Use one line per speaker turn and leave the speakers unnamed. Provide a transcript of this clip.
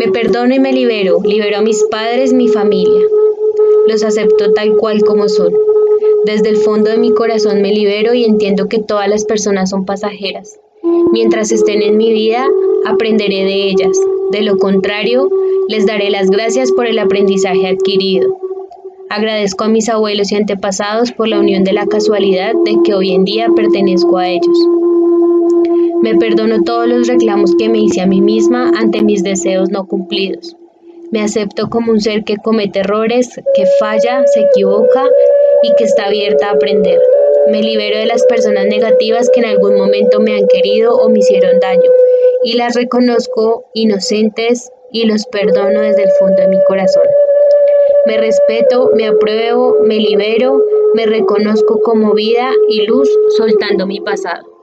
Me perdono y me libero, libero a mis padres, mi familia. Los acepto tal cual como son. Desde el fondo de mi corazón me libero y entiendo que todas las personas son pasajeras. Mientras estén en mi vida, aprenderé de ellas. De lo contrario, les daré las gracias por el aprendizaje adquirido. Agradezco a mis abuelos y antepasados por la unión de la casualidad de que hoy en día pertenezco a ellos. Me perdono todos los reclamos que me hice a mí misma ante mis deseos no cumplidos. Me acepto como un ser que comete errores, que falla, se equivoca y que está abierta a aprender. Me libero de las personas negativas que en algún momento me han querido o me hicieron daño y las reconozco inocentes y los perdono desde el fondo de mi corazón. Me respeto, me apruebo, me libero, me reconozco como vida y luz soltando mi pasado.